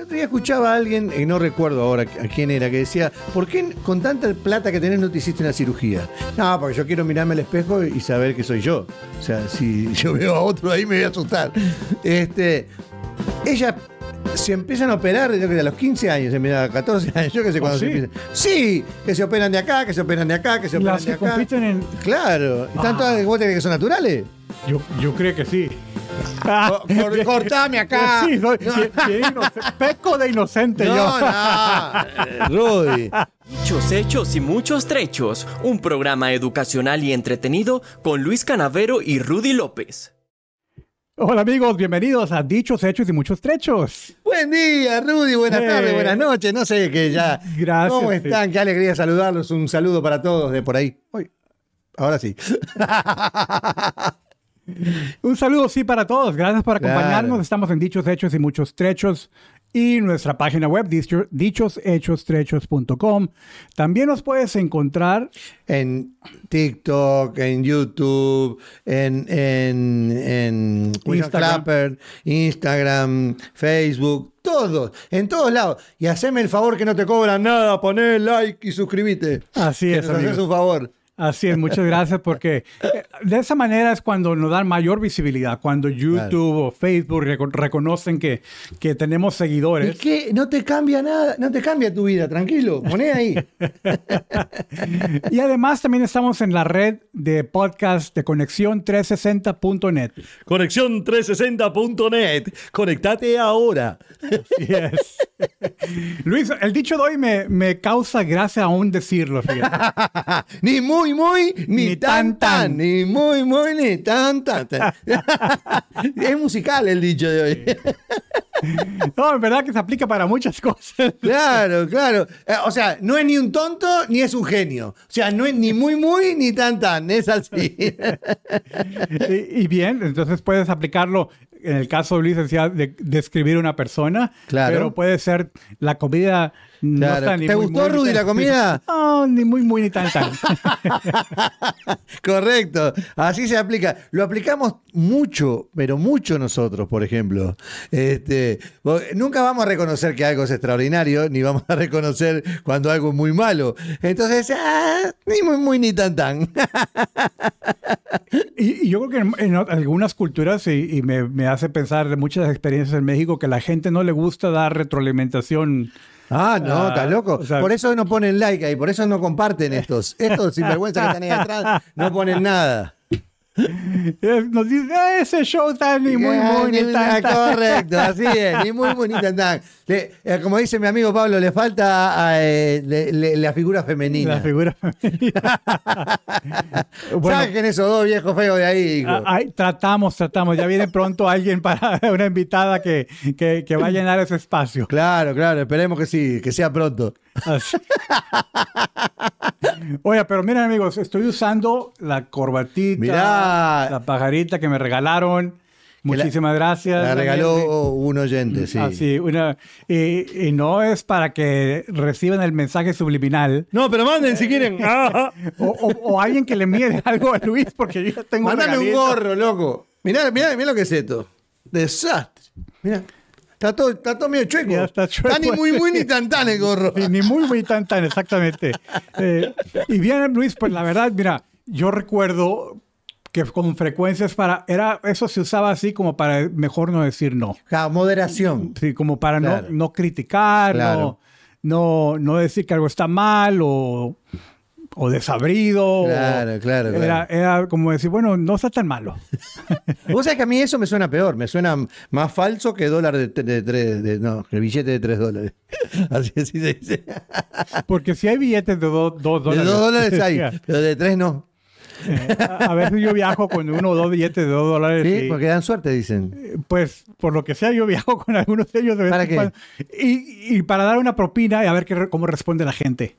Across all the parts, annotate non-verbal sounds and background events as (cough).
El otro día escuchaba a alguien, y no recuerdo ahora a quién era, que decía, ¿por qué con tanta plata que tenés no te hiciste una cirugía? No, porque yo quiero mirarme al espejo y saber que soy yo. O sea, si yo veo a otro ahí me voy a asustar. Este, ella se empiezan a operar creo que a los 15 años, a 14 años, yo qué sé ¿Ah, cuándo sí? se empiezan. Sí, que se operan de acá, que se operan de acá, que se operan Las de que acá. compiten en. Claro. ¿Y tanto Ah. vos tenés que son naturales? Yo, yo creo que sí. Co- cor- (laughs) cortame acá. Sí, soy- No. bien- bien inocente. peco de inocente yo. No, eh, Rudy. Dichos hechos y muchos trechos, un programa educacional y entretenido con Luis Canavero y Rudy López. Hola amigos, bienvenidos a Dichos, Hechos y Muchos Trechos. Buen día, Rudy. Buenas Eh. tardes, buenas noches. No sé qué ya. Gracias, ¿Cómo sí. están? Qué alegría saludarlos. Un saludo para todos de por ahí. Uy, ahora sí. (laughs) (laughs) Un saludo sí para todos, gracias por Claro. acompañarnos. Estamos en Dichos, Hechos y Muchos Trechos y nuestra página web dicho- dichoshechos.com. También nos puedes encontrar en TikTok, en YouTube, en, en, en Instagram. Clapper, Instagram, Facebook, todos, en todos lados. Y haceme el favor que no te cobran nada, poné like y suscríbete. Así Que es, nos haces un favor. Así es, muchas gracias porque eh, de esa manera es cuando nos dan mayor visibilidad, cuando YouTube o Facebook reco- reconocen que, que tenemos ¿Y seguidores. qué? No te cambia nada, no te cambia tu vida, tranquilo, poné ahí. (laughs) Y además también estamos en la red de podcast de conexión360.net. Conexión 360.net. Conectate ahora. Así es. (laughs) Luis, el dicho de hoy me, me causa gracia aún decirlo, fíjate. (laughs) ni muy, muy, ni, Ni tan, tan. Ni muy, muy, ni tan, tan. tan. (laughs) es musical el dicho de hoy. No, en verdad que se aplica para muchas cosas. claro, claro. Eh, O sea, no es ni un tonto ni es un genio. O sea, no es ni muy, muy, ni tan, tan. Es así. (laughs) Y, y bien, entonces puedes aplicarlo en el caso de Luis decía de describir una persona, Claro. pero puede ser la comida no Claro. está ni ¿Te muy, gustó, muy, Rudy, tan- la comida? (laughs) No, ni muy muy ni tan tan. (laughs) Correcto, así se aplica. Lo aplicamos mucho, pero mucho nosotros, por ejemplo. Este, nunca vamos a reconocer que algo es extraordinario, ni vamos a reconocer cuando algo es muy malo. Entonces, ah, ni muy, muy, ni tan, tan. (laughs) Y, y yo creo que en, en algunas culturas, y, y me, me hace pensar de muchas experiencias en México, que la gente no le gusta dar retroalimentación. Ah, no, Ah, estás loco. o sea- por eso no ponen like ahí, por eso no comparten estos. Estos sinvergüenza que están ahí atrás no ponen nada. Nos dice, "Ah, ese show está ni muy ni tan Ah, tan". Correcto, así es, ni muy, muy, ni tan, tan. Le- eh, como dice mi amigo Pablo, le falta ah, eh, le- le- la figura femenina. La figura femenina. (laughs) bueno, Saquen esos dos viejos feos de ahí, hijo. Ah, ay, tratamos, tratamos. Ya viene pronto alguien para (laughs) una invitada que, que, que va a llenar ese espacio. Claro, claro, esperemos que sí, que sea pronto. Así. (laughs) Oye, pero miren amigos, estoy usando la corbatita, Mirá. la pajarita que me regalaron. Muchísimas gracias. La Daniel. regaló un oyente, sí. Así, una, y, y no es para que reciban el mensaje subliminal No, pero manden si quieren. Ah, (laughs) o, o- o alguien que le mire algo a Luis porque yo ya tengo Mándame un gorro, loco. Mirá, mirá, mirá lo que es esto. Desastre. Mirá. Está todo, está todo medio chueco. Ya está chueco. ni muy, muy, ni tan tan el (laughs) gorro. Sí, ni muy, muy tan, tan, exactamente. Eh, y bien, Luis, pues la verdad, mira, yo recuerdo que con frecuencia es para, era, eso se usaba así como para mejor no decir no. Ja, moderación. Sí, como para Claro. no, no criticar, Claro. no, no, no decir que algo está mal o, o desabrido. Claro, o- claro, claro. Era, era como decir, bueno, no está tan malo. (laughs) Vos sabés que a mí eso me suena peor, me suena más falso que dólar de, de, tres- de- no, que billete de 3 dólares. (laughs) Así, así se dice. Porque si hay billetes de 2 De dólares. 2 dólares hay, (laughs) pero de 3 no. Eh, a a veces yo viajo con uno o dos billetes de 2 dólares. Sí, y- porque dan suerte, dicen. Pues por lo que sea, yo viajo con algunos de ellos de vez ¿Para en qué? cuando. Y, y para dar una propina y a ver qué, cómo responde la gente.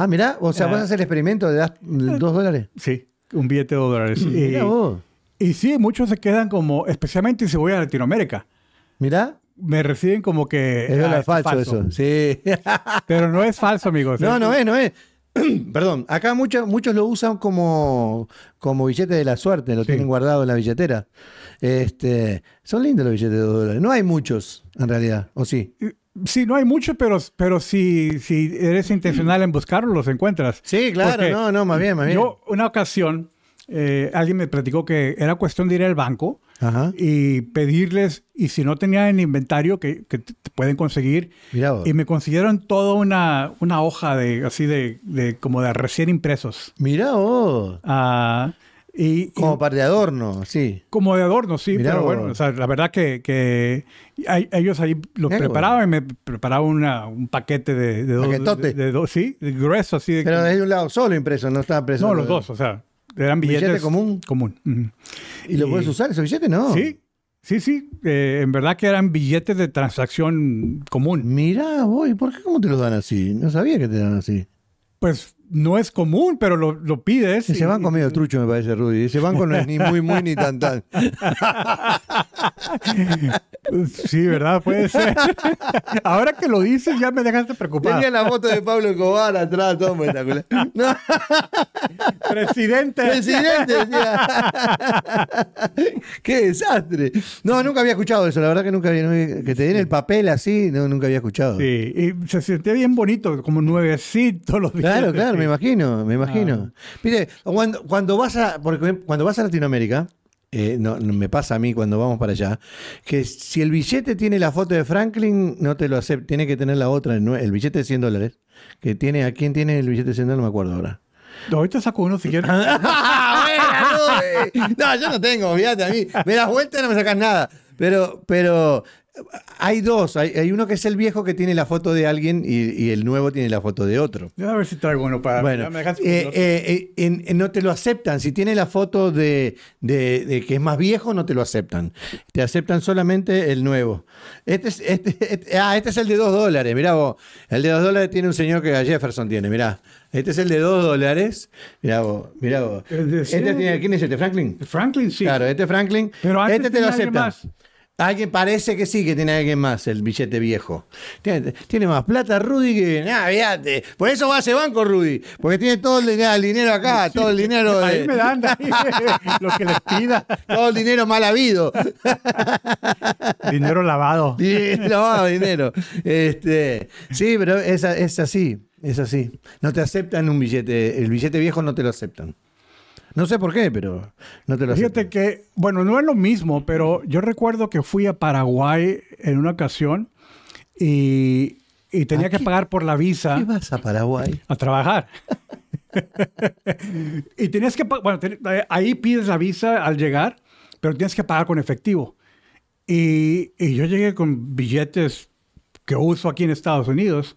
Ah, mirá, o sea, Ah. vos haces el experimento de das 2 dólares. Sí, un billete de 2 dólares. Y, vos. y sí, muchos se quedan como, especialmente si voy a Latinoamérica, Mirá, me reciben como que... es ah, falso, eso. Sí. (laughs) Pero no es falso, amigos. No, no es, no es. (clears throat) Perdón, acá muchos, muchos lo usan como, como billete de la suerte, lo tienen guardado en la billetera. Este, son lindos los billetes de 2 dólares. No hay muchos, en realidad, ¿o sí? Sí, no hay mucho, pero, pero si, si eres intencional en buscarlo, los encuentras. Sí, claro, Porque no, no, más bien, más bien. Yo, una ocasión, eh, alguien me platicó que era cuestión de ir al banco Ajá. y pedirles, y si no tenían inventario, que, que te pueden conseguir. Mirá. Y me consiguieron toda una, una hoja de, así de, de como de recién impresos. Mirá vos. Ah, y, y- Como par de adorno, sí. como de adorno, sí, Mirá pero vos. bueno, o sea, la verdad que, que hay- ellos ahí los preparaban y me preparaban una- un paquete de, de dos, Paquetote. de, de dos, sí, grueso, así de... Pero de un lado solo impreso, no estaba preso. no, los dos, o sea, eran ¿Billete billetes... común? Común. ujú. ¿Y lo y- puedes usar ese billete? No. Sí, sí, sí, eh, en verdad que eran billetes de transacción común. Mirá, voy, ¿por qué cómo te los dan así? No sabía que te dan así. Pues no es común, pero lo, lo pides. Ese y- banco medio trucho me parece, Rudy. Ese banco no es ni muy, muy, ni tan, tan. (laughs) Sí, ¿verdad? Puede ser. (laughs) Ahora que lo dices ya me dejaste preocupado. Tenía la foto de Pablo Escobar atrás, todo espectacular. No, Presidente. presidente. (laughs) Qué desastre. No, nunca había escuchado eso. La verdad que nunca había. Que te den el papel así, no, nunca había escuchado. Sí, y se sentía bien bonito, como nuevecito los Claro, billetes, claro, sí. Me imagino, me imagino. Mire, cuando, cuando vas a, porque cuando vas a Latinoamérica, eh, no, no, me pasa a mí cuando vamos para allá, que si el billete tiene la foto de Franklin, no te lo acepta, tiene que tener la otra, el, billete de 100 dólares, que tiene, ¿a quién tiene el billete de 100 dólares? No me acuerdo ahora. Ahorita saco uno si quieres. (laughs) Ah, no, yo no tengo, fíjate a mí. Me das vuelta y no me sacas nada. Pero, pero hay dos. Hay, hay uno que es el viejo que tiene la foto de alguien y, y el nuevo tiene la foto de otro. A ver si traigo uno para. Bueno, me eh, eh, eh, en- en- no te lo aceptan. Si tiene la foto de, de- de que es más viejo, no te lo aceptan. Te aceptan solamente el nuevo. Este es, este, este- ah, este es el de dos dólares. Mirá vos. El de dos dólares tiene un señor que a Jefferson tiene. Mirá. Este es el de dos dólares. Mirá vos. Mirá vos. Este tiene, ¿Quién es este? ¿Franklin? Franklin, sí. Claro, este es Franklin. Pero antes este te lo aceptan. más. Alguien parece que sí, que tiene alguien más, el billete viejo. Tiene, tiene más plata Rudy que. Fíjate. Por eso va a ese banco, Rudy. Porque tiene todo el, dinero- el dinero acá, todo el dinero de- Ahí me dan (laughs) ahí, (laughs) lo que les pida. todo el dinero mal habido. (laughs) Dinero lavado. Dinero, lavado dinero. Este, sí, pero es así. Es así. No te aceptan un billete. El billete viejo no te lo aceptan. No sé por qué, pero no te lo Fíjate que, bueno, no es lo mismo, pero yo recuerdo que fui a Paraguay en una ocasión y, y tenía ¿A que qué? pagar por la visa ¿Qué vas a Paraguay? a trabajar. (laughs) y tenías que pagar, bueno, ten- ahí pides la visa al llegar, pero tienes que pagar con efectivo. Y, y yo llegué con billetes que uso aquí en Estados Unidos,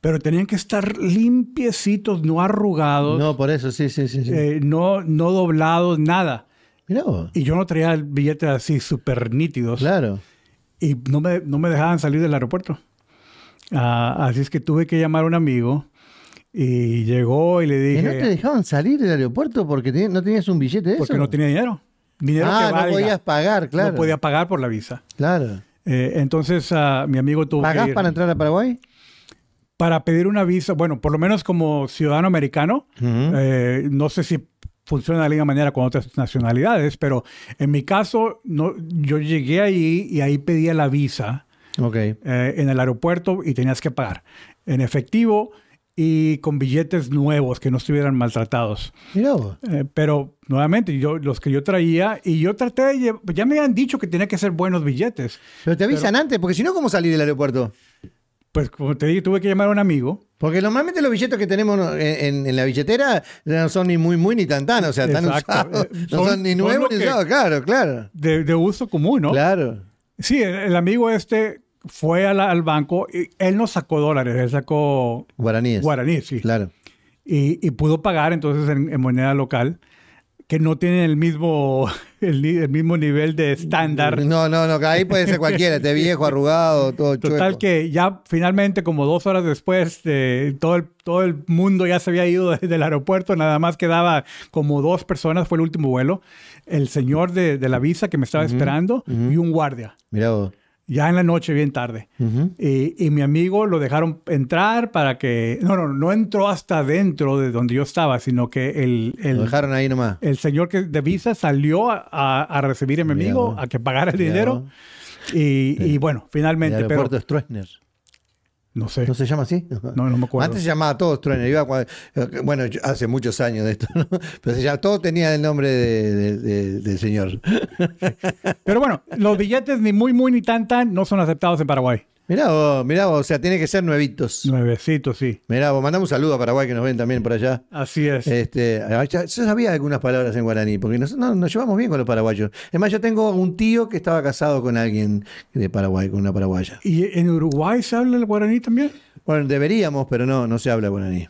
pero tenían que estar limpiecitos, no arrugados, No, por eso, sí, sí, sí. sí. eh, no, no doblados, nada. Mirá vos. Y yo no traía el billete así súper nítidos. Claro. Y no me, no me dejaban salir del aeropuerto. Ah, así es que tuve que llamar a un amigo y llegó y le ¿Que dije... no te dejaban salir del aeropuerto porque te- no tenías un billete de eso? porque no tenía dinero. Dinero ah, que no podías pagar, claro. No podía pagar por la visa. Claro. Eh, entonces ah, mi amigo tuvo que ¿Pagás ir para entrar a Paraguay? Para pedir una visa, bueno, por lo menos como ciudadano americano, eh, no sé si funciona de la misma manera con otras nacionalidades, pero en mi caso no, yo llegué ahí y ahí pedía la visa Ok. eh, en el aeropuerto y tenías que pagar en efectivo y con billetes nuevos que no estuvieran maltratados. Eh, pero nuevamente, yo, los que yo traía, y yo traté de llevar, ya me habían dicho que tenía que ser buenos billetes. Pero te avisan antes, porque si no, ¿cómo salís del aeropuerto? Pues como te dije, tuve que llamar a un amigo. Porque normalmente los billetes que tenemos en, en- en la billetera no son ni muy, muy, ni tan, tan. O sea, están usados. Eh, No son- son, ni nuevos ni usados. Claro, claro. De, de uso común, ¿no? Claro. Sí, el, el amigo este fue la- al banco y él no sacó dólares, él sacó Guaraníes. guaraní, sí. Claro. Y, y pudo pagar entonces en, en moneda local, que no tienen el mismo, el, el mismo nivel de estándar. No, no, no, que ahí puede ser cualquiera, este viejo, arrugado, todo Total chueco. que ya finalmente, como dos horas después, de todo, el, todo el mundo ya se había ido desde el aeropuerto, nada más quedaba como dos personas, fue el último vuelo, el señor de, de la visa que me estaba esperando y un guardia, Mirá vos. Ya en la noche, bien tarde. Ujú. Y, y mi amigo lo dejaron entrar para que... No, no, no entró hasta dentro de donde yo estaba, sino que el, Lo el, dejaron ahí nomás. el señor que de visa salió a, a- a recibir a mi amigo, a que pagara el dinero. Y, y bueno, El finalmente, pero aeropuerto Stroessner. No sé. ¿No se llama así? No, no me acuerdo. Antes se llamaba todos truenes. Iba cua- bueno, yo- hace muchos años de esto, ¿no? Pero se llama, todo tenía el nombre de- de- de- del señor. Pero bueno, los billetes ni muy, muy, ni tan, tan no son aceptados en Paraguay. Mirá vos, mirá vos, o sea, tiene que ser nuevitos. Nuevecitos, sí. Mirá vos, mandamos un saludo a Paraguay que nos ven también por allá. Así es. Este, yo sabía algunas palabras en guaraní, porque nos, no- nos llevamos bien con los paraguayos. Es más, yo tengo un tío que estaba casado con alguien de Paraguay, con una paraguaya. ¿Y en Uruguay se habla el guaraní también? Bueno, deberíamos, pero no, no se habla guaraní.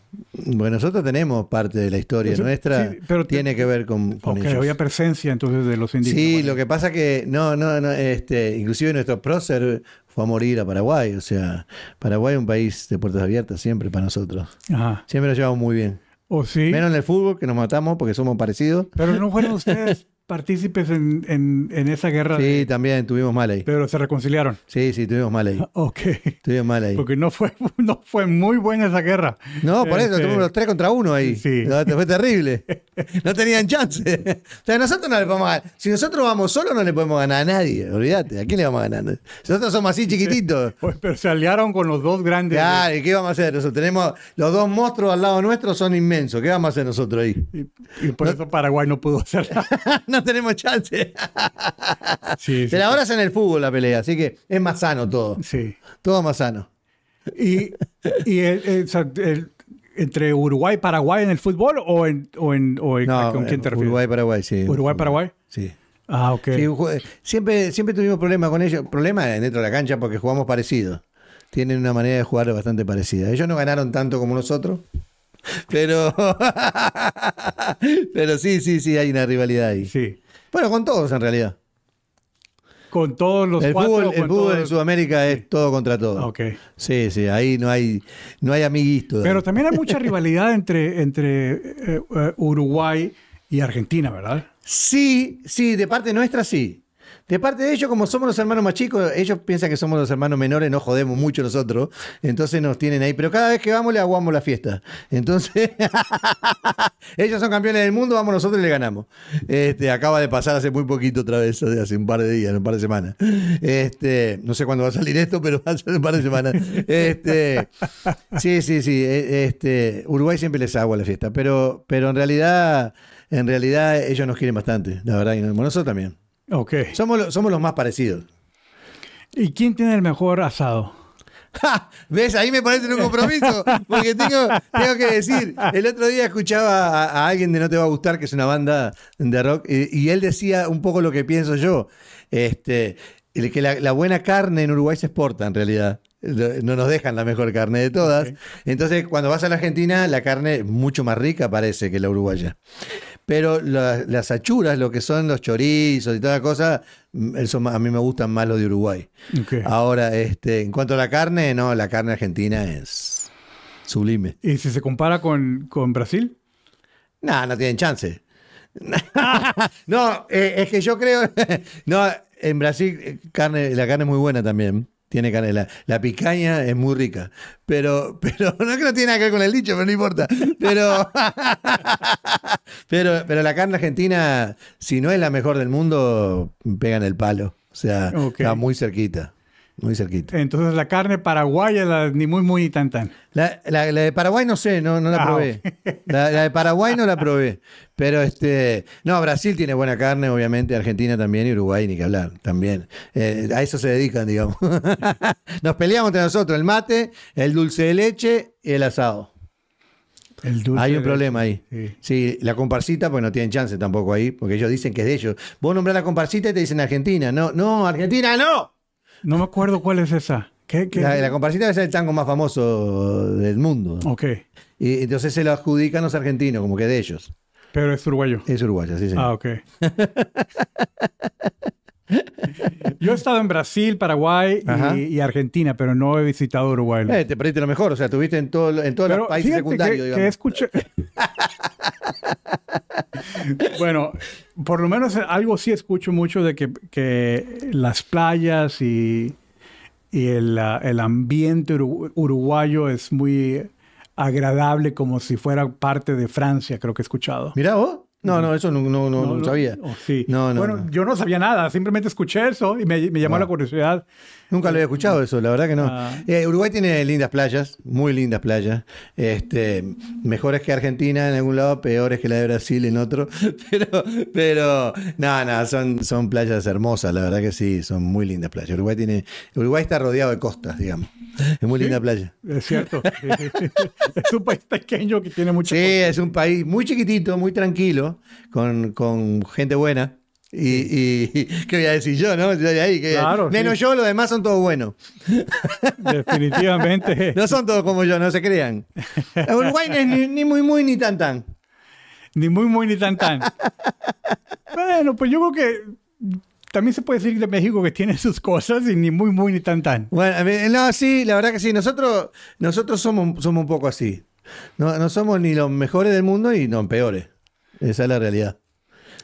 Porque nosotros tenemos parte de la historia nuestra, sí, pero tiene que ver con, con Ok, ellos. había presencia entonces de los indígenas. Sí, lo que pasa que no, no, no, este, inclusive nuestro prócer fue a morir a Paraguay, o sea, Paraguay es un país de puertas abiertas siempre para nosotros. Ajá. Siempre nos llevamos muy bien. ¿O sí? Menos en el fútbol, que nos matamos porque somos parecidos. Pero no fueron ustedes (laughs) partícipes en, en- en esa guerra, Sí, de- también tuvimos mal ahí. pero se reconciliaron. Sí, sí, tuvimos mal ahí. (laughs) Ok. Tuvimos mal ahí. Porque no fue, (laughs) no fue muy buena esa guerra. No, por eso, Este, tuvimos los tres contra uno ahí. Sí. No, Fue terrible. (laughs) No tenían chance. O sea, nosotros no le podemos ganar. Si nosotros vamos solos, no le podemos ganar a nadie. Olvídate, ¿a quién le vamos a ganar? Nosotros somos así chiquititos. Pues, Pero se aliaron con los dos grandes. Claro, ¿y qué vamos a hacer? Nosotros tenemos los dos monstruos al lado nuestro, son inmensos. ¿Qué vamos a hacer nosotros ahí? Y, y por eso Paraguay no pudo hacerla. no tenemos chance. (laughs) Sí, sí. Pero ahora es en el fútbol la pelea, así que es más sano todo. sí. Todo más sano. Y, y el- el- o sea, el- entre Uruguay y Paraguay en el fútbol o en, o en, o en- No, ¿con quién te refieres? Uruguay, Paraguay, sí. Uruguay, Paraguay. Sí. Ah, ok. Sí, siempre, siempre tuvimos problemas con ellos, problemas dentro de la cancha porque jugamos parecido. Tienen una manera de jugar bastante parecida. Ellos no ganaron tanto como nosotros, pero, (laughs) pero sí, sí, sí, hay una rivalidad ahí. Sí. Bueno, con todos en realidad. Con todos los El cuatro. fútbol, el fútbol en Sudamérica es todo contra todo. Ok. Sí, sí, ahí no hay, no hay amiguitos. Pero también hay mucha rivalidad entre, entre eh, eh, Uruguay y Argentina, ¿verdad? Sí, sí, de parte nuestra sí. De parte de ellos, como somos los hermanos más chicos, ellos piensan que somos los hermanos menores, no jodemos mucho nosotros, entonces nos tienen ahí. Pero cada vez que vamos le aguamos la fiesta. Entonces, (laughs) ellos son campeones del mundo, vamos nosotros y le ganamos. Este, acaba de pasar hace muy poquito otra vez, hace un par de días, un par de semanas. Este, no sé cuándo va a salir esto, pero (laughs) va a ser un par de semanas. Este, sí, sí, sí. e- Este, Uruguay siempre les agua la fiesta, pero, pero en realidad, en realidad ellos nos quieren bastante, la verdad, y nosotros también. Ok. Somos, lo- somos los más parecidos. ¿Y quién tiene el mejor asado? ¡Ja! ¿Ves? Ahí me pones en un compromiso. Porque tengo, tengo que decir, el otro día escuchaba a, a alguien de No Te Va a Gustar, que es una banda de rock, y, y él decía un poco lo que pienso yo. Este, el que la, la buena carne en Uruguay se exporta en realidad. No nos dejan la mejor carne de todas. Entonces, cuando vas a la Argentina, la carne es mucho más rica parece que la uruguaya. Pero la- las achuras, lo que son los chorizos y toda la cosa, mm, eso a mí me gustan más los de Uruguay. Ahora, este, en cuanto a la carne, no, la carne argentina es sublime. ¿Y si se compara con, con Brasil? No, no tienen chance. (laughs) no, eh, es que yo creo. (laughs) no, en Brasil eh, carne, la carne es muy buena también. Tiene carne, la, picaña es muy rica. Pero, (laughs) pero no es que no tiene nada que ver con el dicho, pero no importa. Pero, (laughs) pero, pero la carne argentina, si no es la mejor del mundo, pegan el palo. O sea, está muy cerquita. Muy cerquita. Entonces la carne paraguaya, la, ni muy, muy, tan, tan. La, la- la de Paraguay no sé, no, no la Ah, probé. La, la de Paraguay no la probé. Pero este. No, Brasil tiene buena carne, obviamente, Argentina también y Uruguay ni que hablar, también. Eh, a eso se dedican, digamos. (laughs) Nos peleamos entre nosotros, el mate, el dulce de leche y el asado. El dulce Hay un problema ahí. Sí. Sí, la comparsita, pues no tienen chance tampoco ahí, porque ellos dicen que es de ellos. Vos nombrás la comparsita y te dicen Argentina. No, no, Argentina no. No me acuerdo cuál es esa. ¿Qué, qué? La, la comparsita es el tango más famoso del mundo. Ok. Y entonces se lo adjudican los argentinos, como que de ellos. Pero es uruguayo. Es uruguaya, sí, sí. Ah, ok. (laughs) Yo he estado en Brasil, Paraguay y, y Argentina, pero no he visitado Uruguay. Eh, te perdiste lo mejor, o sea, estuviste en, todo, en todos Pero los países secundarios, que, digamos. que escuché. (laughs) bueno, por lo menos algo sí escucho mucho de que, que las playas y, y el, ah, el ambiente uru- uruguayo es muy agradable, como si fuera parte de Francia, creo que he escuchado. Mirá vos. No, no, eso no, no, no, no sabía. oh, sí. No, no, bueno, no. yo no sabía nada, simplemente escuché eso y me, me llamó Ah. la curiosidad. Nunca lo había escuchado eso, la verdad que no. Ah. Eh, Uruguay tiene lindas playas, muy lindas playas. Este, mejores que Argentina en algún lado, peores que la de Brasil en otro. (laughs) Pero, pero, no, no, son, son playas hermosas, la verdad que sí, son muy lindas playas. Uruguay tiene, Uruguay está rodeado de costas, digamos. Es muy linda playa. Es cierto. (laughs) (laughs) es un país pequeño que tiene mucho. Sí, es un país muy chiquitito, muy tranquilo, con, con gente buena. Y, y- (laughs) ¿qué voy a decir yo, no? Yo de ahí, ¿qué voy a- Claro, Menos sí. yo, los demás son todos buenos. Definitivamente. No son todos como yo, no se crean. Uruguay no es ni, ni muy muy ni tan tan. Ni muy, muy, ni tan, tan. bueno, pues yo creo que también se puede decir de México que tiene sus cosas y ni muy, muy, ni tan, tan. Bueno, no, sí, la verdad que sí. Nosotros, nosotros somos, somos un poco así. No, no somos ni los mejores del mundo y no peores. Esa es la realidad.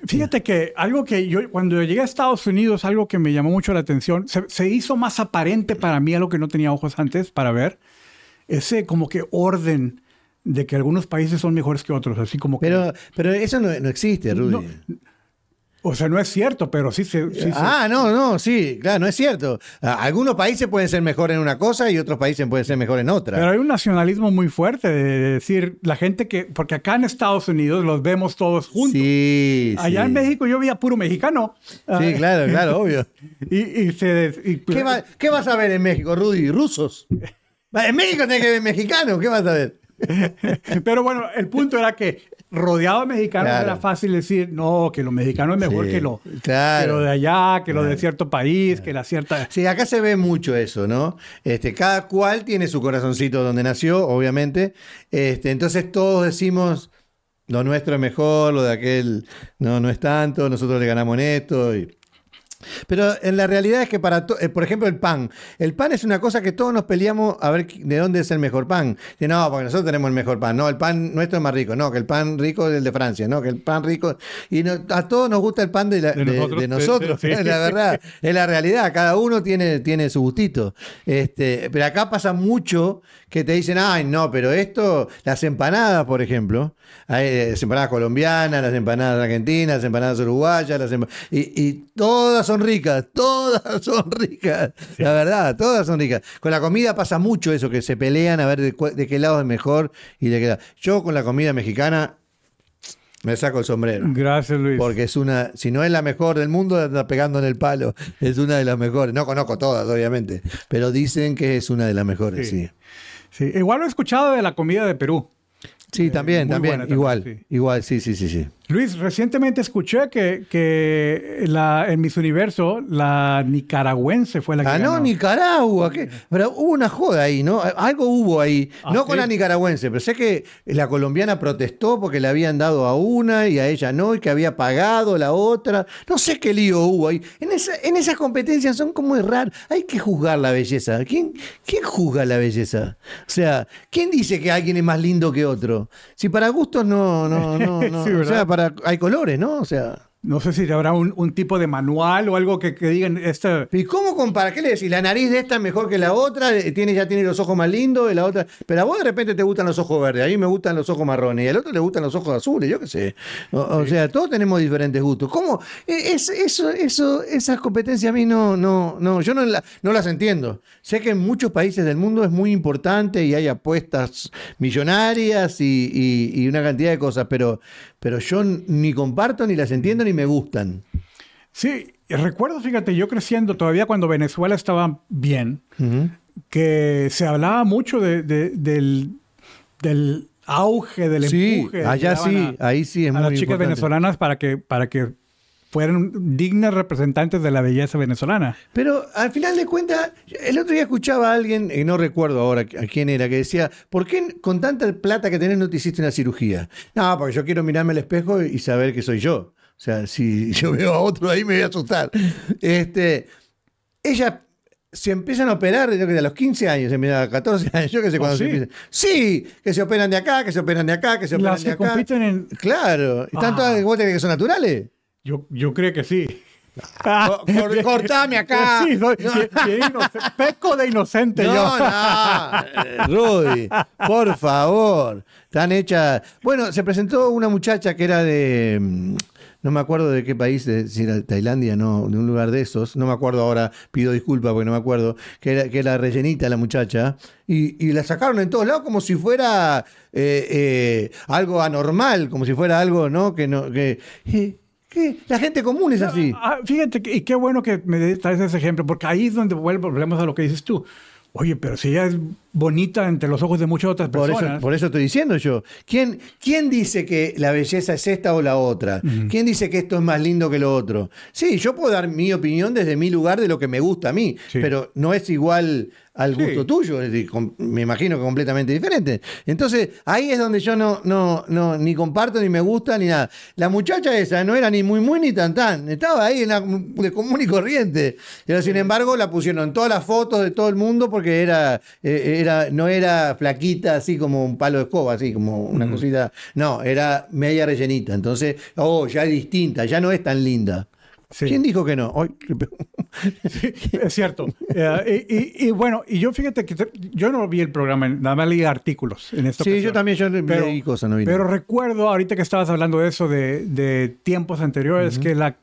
Fíjate que algo que yo, cuando llegué a Estados Unidos, algo que me llamó mucho la atención, se, se hizo más aparente para mí, algo que no tenía ojos antes para ver, ese como que orden de que algunos países son mejores que otros, así como que... Pero, pero eso no, no existe, Rudy. No, o sea, no es cierto, pero sí se... sí se- ah, no, no, sí, claro, no es cierto. Ah, Algunos países pueden ser mejor en una cosa y otros países pueden ser mejor en otra. Pero hay un nacionalismo muy fuerte de decir la gente que, porque acá en Estados Unidos los vemos todos juntos. sí, Allá sí. en México yo veía puro mexicano. Sí, Ah, claro, claro, (laughs) obvio. Y, y se... y- ¿Qué, va- qué vas a ver en México, Rudy? ¿Rusos? (laughs) En México tenés que ver mexicanos, ¿qué vas a ver? Pero bueno, el punto era que rodeado de mexicanos Claro. era fácil decir, no, que lo mexicano es mejor Sí, que, lo, claro. que lo de allá, que lo de cierto país, que la cierta... Sí, acá se ve mucho eso, ¿no? Este, cada cual tiene su corazoncito donde nació, obviamente. Este, entonces todos decimos, lo nuestro es mejor, lo de aquel no, no es tanto, nosotros le ganamos en esto. y- Pero en la realidad es que para, to- eh, por ejemplo, el pan. El pan es una cosa que todos nos peleamos a ver de dónde es el mejor pan. De no, porque nosotros tenemos el mejor pan. No, el pan nuestro es más rico. No, que el pan rico es el de Francia. No, que el pan rico. Y no- a todos nos gusta el pan de, la- De de- nosotros. de nosotros. Sí, sí. (laughs) La verdad, es la realidad. Cada uno tiene, tiene su gustito. Este, pero acá pasa mucho que te dicen, ay, no, pero esto, las empanadas, por ejemplo, hay, eh, las empanadas colombianas, las empanadas argentinas, las empanadas uruguayas, las empa- y, y todas son ricas, todas son ricas. La verdad, todas son ricas. Con la comida pasa mucho eso, que se pelean a ver de, qué lado es mejor y de qué lado. Yo con la comida mexicana me saco el sombrero. Gracias, Luis. Porque es una, si no es la mejor del mundo, anda pegando en el palo. Es una de las mejores. No conozco todas, obviamente, pero dicen que es una de las mejores, sí. Sí. Sí, igual lo he escuchado de la comida de Perú. Sí, también, muy también, buena también, igual, sí. igual, sí, sí, sí, sí. Luis, recientemente escuché que, que la, en Miss Universo la nicaragüense fue la que Ah, no. Nicaragua. ¿qué? Pero hubo una joda ahí, ¿no? Algo hubo ahí. Ah, no ¿sí? con la nicaragüense, pero sé que la colombiana protestó porque le habían dado a una y a ella no, y que había pagado la otra. No sé qué lío hubo ahí. En, esa- en esas competencias son como raras. Hay que juzgar la belleza. ¿Quién, ¿Quién juzga la belleza? O sea, ¿quién dice que alguien es más lindo que otro? Si para gustos no, no, no, no. (laughs) Sí, o para, hay colores, ¿no? O sea. No sé si habrá un, un tipo de manual o algo que, que digan esta. ¿Y cómo compara? ¿Qué le decís? La nariz de esta es mejor que la otra, eh, tiene, ya tiene los ojos más lindos, y la otra. Pero a vos de repente te gustan los ojos verdes, a mí me gustan los ojos marrones, y al otro le gustan los ojos azules, yo qué sé. O, o sea, todos tenemos diferentes gustos. ¿Cómo? Eh, Es, eso, eso, esas competencias a mí no, no, no, yo no, la- no las entiendo. Sé que en muchos países del mundo es muy importante y hay apuestas millonarias y, y- y una cantidad de cosas, pero, pero yo ni comparto, ni las entiendo, ni me gustan. Sí, recuerdo, fíjate, yo creciendo todavía cuando Venezuela estaba bien, que se hablaba mucho de- de- del, del auge, del Sí, empuje. allá sí, ahí sí es a muy las chicas importante. venezolanas para que, para que fueran dignas representantes de la belleza venezolana. Pero al final de cuentas, el otro día escuchaba a alguien, y no recuerdo ahora a quién era, que decía, ¿por qué con tanta plata que tenés no te hiciste una cirugía? No, porque yo quiero mirarme al espejo y saber que soy yo. O sea, si yo veo a otro ahí me voy a asustar. Este, ella se empiezan a operar yo que a los 15 años, a los 14 años, yo qué sé ¿Oh, cuándo se sí? empiezan. Sí, que se operan de acá, que se operan de acá, que se operan Las de que acá. compiten en... Claro, ¿están Ah. todas, vos tenés que son naturales? Yo, yo creo que sí. Cor- (laughs) cortame acá. Sí, soy- peco de inocente yo. No, no, (laughs) eh, Rudy, por favor. Están hechas. Bueno, se presentó una muchacha que era de. mm, No me acuerdo de qué país, de, si era Tailandia, no, de un lugar de esos. No me acuerdo ahora, pido disculpas porque no me acuerdo. Que era, que era rellenita la muchacha. Y, y la sacaron en todos lados como si fuera eh, eh, algo anormal, como si fuera algo, ¿no? Que no. Que, eh, que la gente común es así. Ah, fíjate, y qué bueno que me traes ese ejemplo, porque ahí es donde volvemos a lo que dices tú. Oye, pero si ella es bonita entre los ojos de muchas otras Por personas. eso, por eso estoy diciendo yo. ¿Quién, ¿Quién dice que la belleza es esta o la otra? ¿Quién dice que esto es más lindo que lo otro? Sí, yo puedo dar mi opinión desde mi lugar de lo que me gusta a mí, Sí. pero no es igual al Sí. gusto tuyo, es decir, com- me imagino que completamente diferente. Entonces, ahí es donde yo no, no, no, ni comparto, ni me gusta, ni nada. La muchacha esa no era ni muy, muy, ni tan, tan. Estaba ahí en la, de común y corriente. Pero, sin embargo, la pusieron en todas las fotos de todo el mundo porque era, eh, era, no era flaquita, así como un palo de escoba, así como una cosita. No, era media rellenita. Entonces, oh, ya es distinta, ya no es tan linda. Sí. ¿Quién dijo que no? Es cierto. Eh, y, y- y bueno, y yo fíjate que yo no vi el programa, nada más leí artículos en esta Sí, ocasión. yo también, yo Pero- leí cosas, no vi Pero nada. recuerdo ahorita que estabas hablando de eso de, de tiempos anteriores, que la,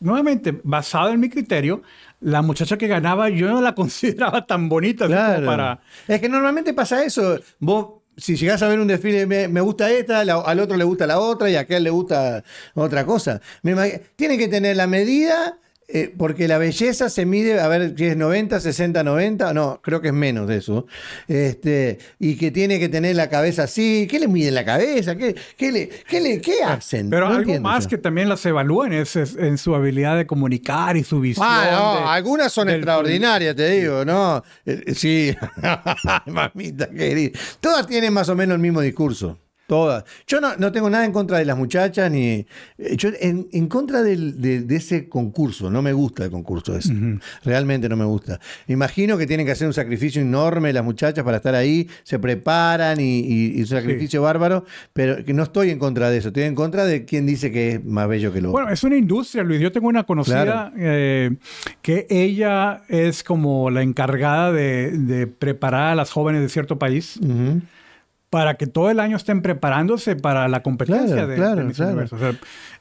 nuevamente, basado en mi criterio, la muchacha que ganaba yo no la (laughs) consideraba tan bonita como Claro. para... Es que normalmente pasa eso. Vos, si llegás a ver un desfile, me, me gusta esta, la- al otro le gusta la otra y a aquel le gusta otra cosa. Me imag- tiene que tener la medida. Eh, porque la belleza se mide, a ver si es 90, 60, 90, no, creo que es menos de eso. Este, y que tiene que tener la cabeza así. ¿Qué le miden la cabeza? ¿Qué, qué le, qué le, qué hacen? Pero No algo más que también las evalúan es, es en su habilidad de comunicar y su visión. Ah, no, de- algunas son del- extraordinarias, te digo, ¿no? Eh, Sí, (laughs) mamita querida. Todas tienen más o menos el mismo discurso. Todas. Yo no, no tengo nada en contra de las muchachas, ni. eh, Yo en, en contra del- de, de ese concurso. No me gusta el concurso ese. Realmente no me gusta. Imagino que tienen que hacer un sacrificio enorme las muchachas para estar ahí. Se preparan y, y- sacrificio bárbaro. Pero que no estoy en contra de eso. Estoy en contra de quien dice que es más bello que lo otro. Bueno, es una industria, Luis. Yo tengo una conocida Claro. eh, que ella es como la encargada de, de preparar a las jóvenes de cierto país Ujú. Para que todo el año estén preparándose para la competencia Claro, de, claro, de Miss claro. Universo. O sea,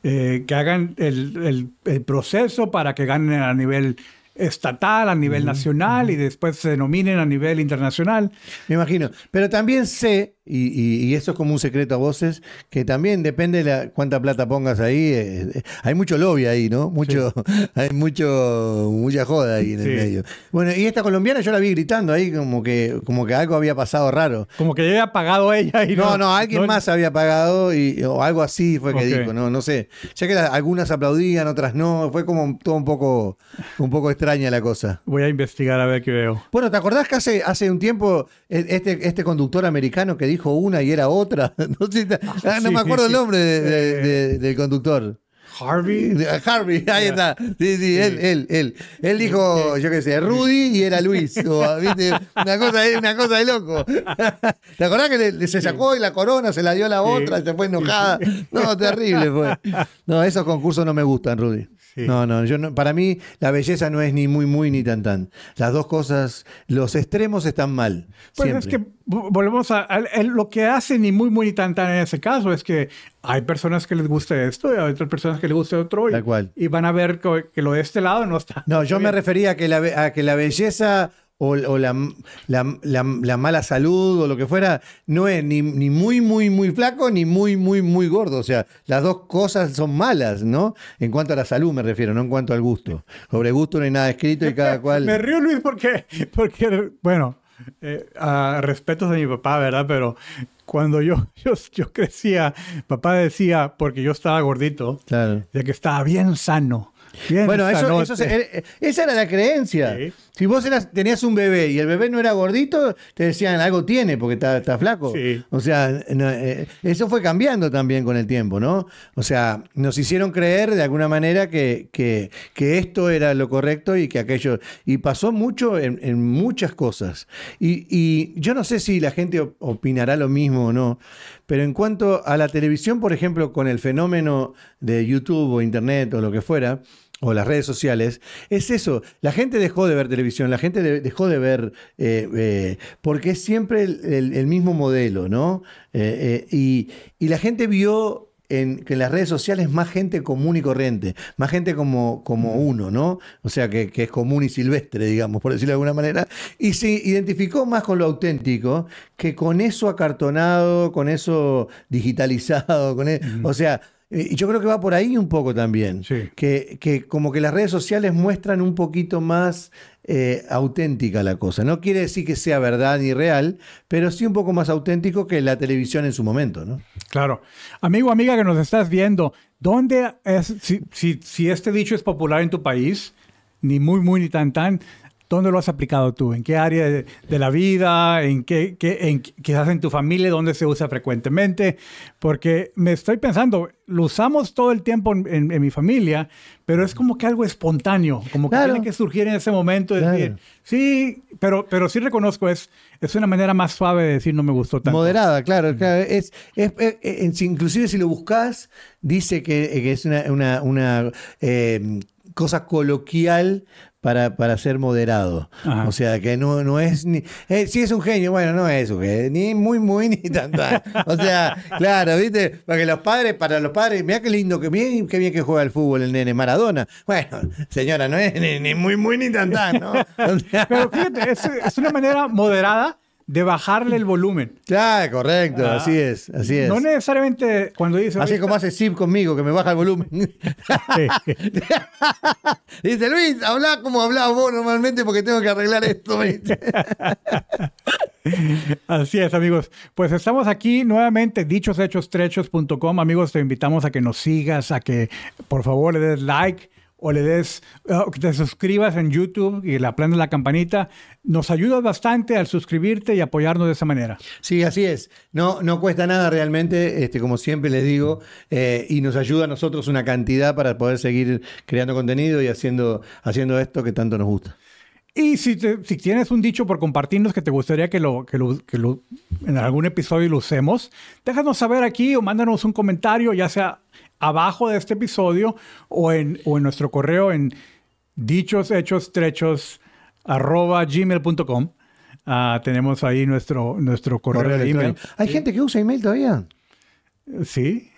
eh, que hagan el, el- el proceso para que ganen a nivel estatal, a nivel nacional y después se nominen a nivel internacional. Me imagino. Pero también sé, y, y- y eso es como un secreto a voces, que también depende de la, cuánta plata pongas ahí. eh, eh, hay mucho lobby ahí, ¿no? Mucho, (laughs) hay mucho, mucha joda ahí en Sí. el medio. Bueno, y esta colombiana yo la vi gritando ahí como que, como que algo había pasado raro. Como que ya había pagado ella y No, no, alguien no- más había pagado y, o algo así fue que dijo, no, no sé. Ya que algunas aplaudían, otras no, fue como todo un poco, un poco extraña la cosa. Voy a investigar a ver qué veo. Bueno, ¿te acordás que hace, hace un tiempo eh, este, este conductor americano que dijo una y era otra? (laughs) No, sé ah, no sí, me acuerdo sí, el nombre de- de- Eh, de- del conductor. Harvey. Harvey, ahí está. Sí, sí, él, él, él. Él dijo, yo qué sé, Rudy y era Luis. O, ¿viste? Una, cosa, de- una cosa de loco. (laughs) ¿Te acordás que le- le- se sacó y la corona se la dio a la otra y se fue enojada? No, terrible fue. (laughs) No, esos concursos no me gustan, Rudy. Sí. No, no, yo no, para mí la belleza no es ni muy, muy, ni tan, tan. Las dos cosas, los extremos están mal. Pues siempre. es que vo- volvemos a, a- a lo que hace ni muy muy ni tan tan en ese caso es que hay personas que les gusta esto y hay otras personas que les gusta otro y, Tal cual. y van a ver que, que lo de este lado no está. No, yo está me bien. refería a que la, a que la belleza o, o la, la- la- la mala salud o lo que fuera no es ni, ni muy, muy, muy flaco ni muy, muy, muy gordo. O sea, las dos cosas son malas, ¿no? En cuanto a la salud me refiero, no en cuanto al gusto. Sobre gusto no hay nada escrito y cada (laughs) cual... Me río Luis porque, porque bueno, eh, a respetos de mi papá, ¿verdad? Pero cuando yo, (laughs) yo, yo crecía, papá decía, porque yo estaba gordito, Claro. de que estaba bien sano. Bien Bueno, eso, eso se- eh, esa era la creencia. Sí. Si vos eras, tenías un bebé y el bebé no era gordito, te decían algo tiene porque está, está flaco. Sí. O sea, no, eh, eso fue cambiando también con el tiempo, ¿no? O sea, nos hicieron creer de alguna manera que, que, que esto era lo correcto y que aquello. Y pasó mucho en, en muchas cosas. Y, y yo no sé si la gente op- opinará lo mismo o no, pero en cuanto a la televisión, por ejemplo, con el fenómeno de YouTube o Internet o lo que fuera, o las redes sociales, es eso. La gente dejó de ver televisión, la gente de- dejó de ver, eh, eh, porque es siempre el, el- el mismo modelo, ¿no? Eh, y, y la gente vio en, que en las redes sociales más gente común y corriente, más gente como, como uno, ¿no? O sea, que, que es común y silvestre, digamos, por decirlo de alguna manera, y se identificó más con lo auténtico que con eso acartonado, con eso digitalizado, con e- o sea... eh, Y yo creo que va por ahí un poco también. Sí. Que, que como que las redes sociales muestran un poquito más eh, auténtica la cosa. No quiere decir que sea verdad ni real, pero sí un poco más auténtico que la televisión en su momento, ¿no? Claro. Amigo, amiga que nos estás viendo, ¿dónde es, si, si, si este dicho es popular en tu país, ni muy, muy, ni tan, tan, ¿dónde lo has aplicado tú? ¿En qué área de, de la vida? ¿En qué, qué- en, quizás en tu familia? ¿Dónde se usa frecuentemente? Porque me estoy pensando, lo usamos todo el tiempo en, en- en mi familia, pero es como que algo espontáneo, como que Claro. tiene que surgir en ese momento. de decir, sí, pero, pero sí reconozco, es, es una manera más suave de decir no me gustó tanto. Moderada, claro. claro. Es, es- es- es- inclusive si lo buscas, dice que, que es una, una- una, eh, cosa coloquial para, para ser moderado. Ajá. O sea, que no, no es ni... eh, si es un genio, bueno, no es un genio, ni muy, muy, ni tan, tan. O sea, claro, ¿viste? Porque los padres, para los padres, mira qué lindo, que bien, qué bien que juega el fútbol el nene Maradona. Bueno, señora, no es ni, ni muy, muy, ni tan, tan, ¿no? O sea, Pero fíjate, es, es una manera moderada de bajarle el volumen. claro, correcto, Ah. así es, así es. No necesariamente cuando dice... Así como hace Zip conmigo, que me baja el volumen. Sí. (laughs) Dice, Luis, habla como hablabas vos normalmente porque tengo que arreglar esto. (laughs) Así es, amigos. Pues estamos aquí nuevamente, dichoshechos.com. Amigos, te invitamos a que nos sigas, a que por favor le des like o le des, uh, que te suscribas en YouTube y le aprendas la campanita. Nos ayudas bastante al suscribirte y apoyarnos de esa manera. Sí, así es. No, no cuesta nada realmente, este, como siempre les digo, eh, y nos ayuda a nosotros una cantidad para poder seguir creando contenido y haciendo, haciendo esto que tanto nos gusta. Y si, te- si tienes un dicho por compartirnos que te gustaría que lo, que lo, que lo- en algún episodio lo usemos, déjanos saber aquí o mándanos un comentario, ya sea abajo de este episodio o en, o en nuestro correo en dichoshechos arroba gmail.com. Ah, tenemos ahí nuestro, nuestro correo, Correo de email. ¿Hay gente que usa email todavía? Sí.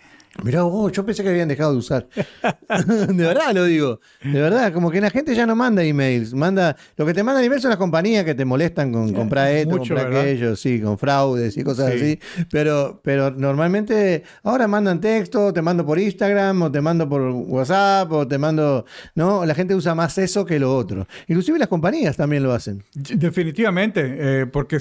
Mirá vos, yo pensé que habían dejado de usar. (laughs) de verdad lo digo. De verdad, como que la gente ya no manda emails. Manda, lo que te mandan emails son las compañías que te molestan con comprar esto, mucho, comprar ¿verdad? aquello, sí, con fraudes y cosas Sí. así. Pero, pero normalmente ahora mandan texto, te mando por Instagram, o te mando por WhatsApp, o te mando. No, la gente usa más eso que lo otro. Inclusive las compañías también lo hacen. Definitivamente, eh, porque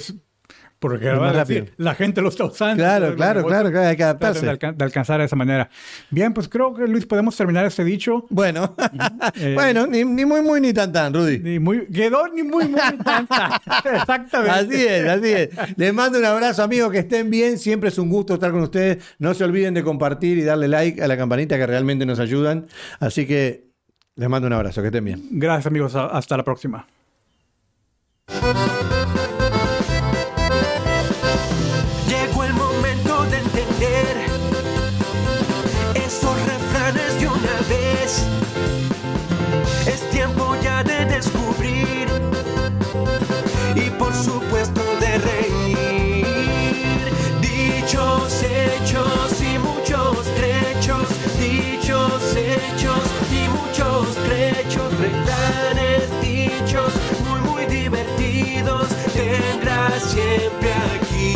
porque Es más a decir, rápido. la gente lo está usando. Claro, claro, claro, claro, hay que adaptarse. De, alca- de alcanzar de esa manera. Bien, pues creo que Luis podemos terminar este dicho. Bueno, (laughs) Eh, bueno, ni, ni muy, muy, ni tan, tan, Rudy. Ni muy, quedó ni muy, muy tanta. (laughs) Exactamente. Así es, así es. Les mando un abrazo, amigos, que estén bien. Siempre es un gusto estar con ustedes. No se olviden de compartir y darle like a la campanita que realmente nos ayudan. Así que les mando un abrazo, que estén bien. Gracias, amigos. Hasta la próxima. Tendrás siempre aquí.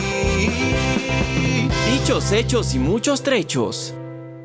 Dichos, hechos y muchos trechos.